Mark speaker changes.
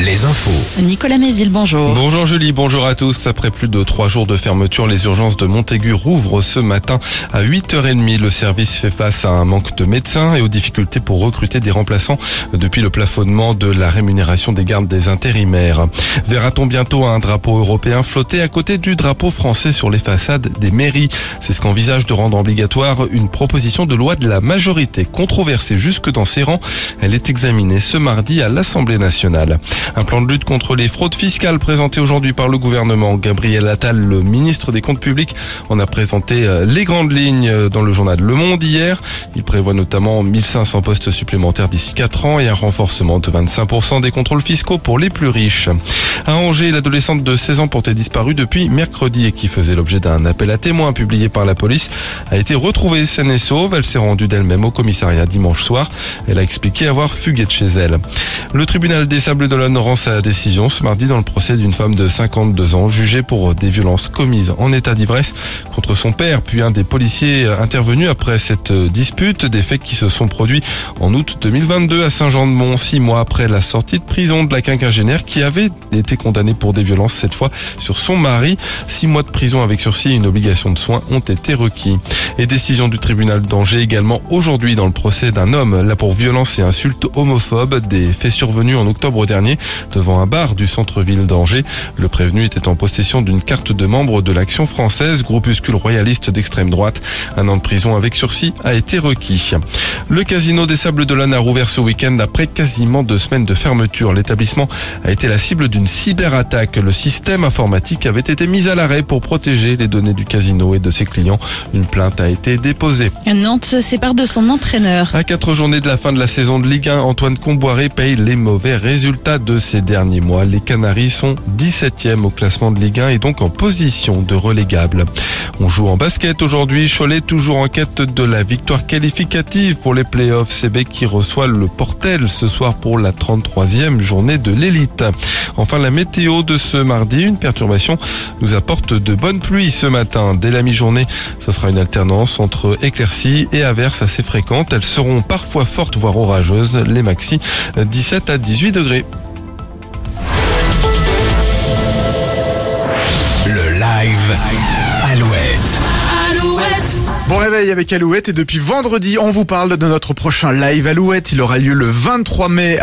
Speaker 1: Les infos.
Speaker 2: Nicolas Mézil, bonjour.
Speaker 3: Bonjour Julie, bonjour à tous. Après plus de trois jours de fermeture, les urgences de Montaigu rouvrent ce matin à 8h30. Le service fait face à un manque de médecins et aux difficultés pour recruter des remplaçants depuis le plafonnement de la rémunération des gardes des intérimaires. Verra-t-on bientôt un drapeau européen flotter à côté du drapeau français sur les façades des mairies? C'est ce qu'envisage de rendre obligatoire une proposition de loi de la majorité controversée jusque dans ses rangs. Elle est examinée ce mardi à l'Assemblée nationale. Un plan de lutte contre les fraudes fiscales présenté aujourd'hui par le gouvernement. Gabriel Attal, le ministre des Comptes publics, en a présenté euh, les grandes lignes euh, dans le journal Le Monde hier. Il prévoit notamment 1500 postes supplémentaires d'ici 4 ans et un renforcement de 25% des contrôles fiscaux pour les plus riches. À Angers, l'adolescente de 16 ans portée disparue depuis mercredi et qui faisait l'objet d'un appel à témoins publié par la police a été retrouvée saine et sauve. Elle s'est rendue d'elle-même au commissariat dimanche soir. Elle a expliqué avoir fugué de chez elle. Le tribunal des Sables d'Olonne rend sa décision ce mardi dans le procès d'une femme de 52 ans jugée pour des violences commises en état d'ivresse contre son père puis un des policiers intervenus après cette dispute, des faits qui se sont produits en août 2022 à Saint-Jean-de-Mont, six mois après la sortie de prison de la quinquagénaire qui avait été condamnée pour des violences cette fois sur son mari. Six mois de prison avec sursis et une obligation de soins ont été requis. Et décision du tribunal d'Angers également aujourd'hui dans le procès d'un homme là pour violence et insultes homophobes, des faits survenus en octobre dernier devant un bar du centre-ville d'Angers. Le prévenu était en possession d'une carte de membre de l'Action française, groupuscule royaliste d'extrême droite. Un an de prison avec sursis a été requis. Le casino des Sables d'Olonne a rouvert ce week-end après quasiment deux semaines de fermeture. L'établissement a été la cible d'une cyberattaque. Le système informatique avait été mis à l'arrêt pour protéger les données du casino et de ses clients. Une plainte a été déposée.
Speaker 2: Nantes se sépare de son entraîneur.
Speaker 3: À quatre journées de la fin de la saison de Ligue 1, Antoine Comboiré paye les mauvais résultats de ces derniers mois. Les Canaries sont 17e au classement de Ligue 1 et donc en position de relégable. On joue en basket aujourd'hui. Cholet toujours en quête de la victoire qualificative pour les playoffs. CB qui reçoit le Portel ce soir pour la 33e journée de l'élite. Enfin, la météo de ce mardi, une perturbation nous apporte de bonnes pluies ce matin. Dès la mi-journée, ce sera une alternance entre éclaircies et averses assez fréquentes. Elles seront parfois fortes, voire orageuses. Les maxi 17 à 18 degrés.
Speaker 1: Live Alouette.
Speaker 4: Bon réveil avec Alouette et depuis vendredi, on vous parle de notre prochain live Alouette. Il aura lieu le 23 mai à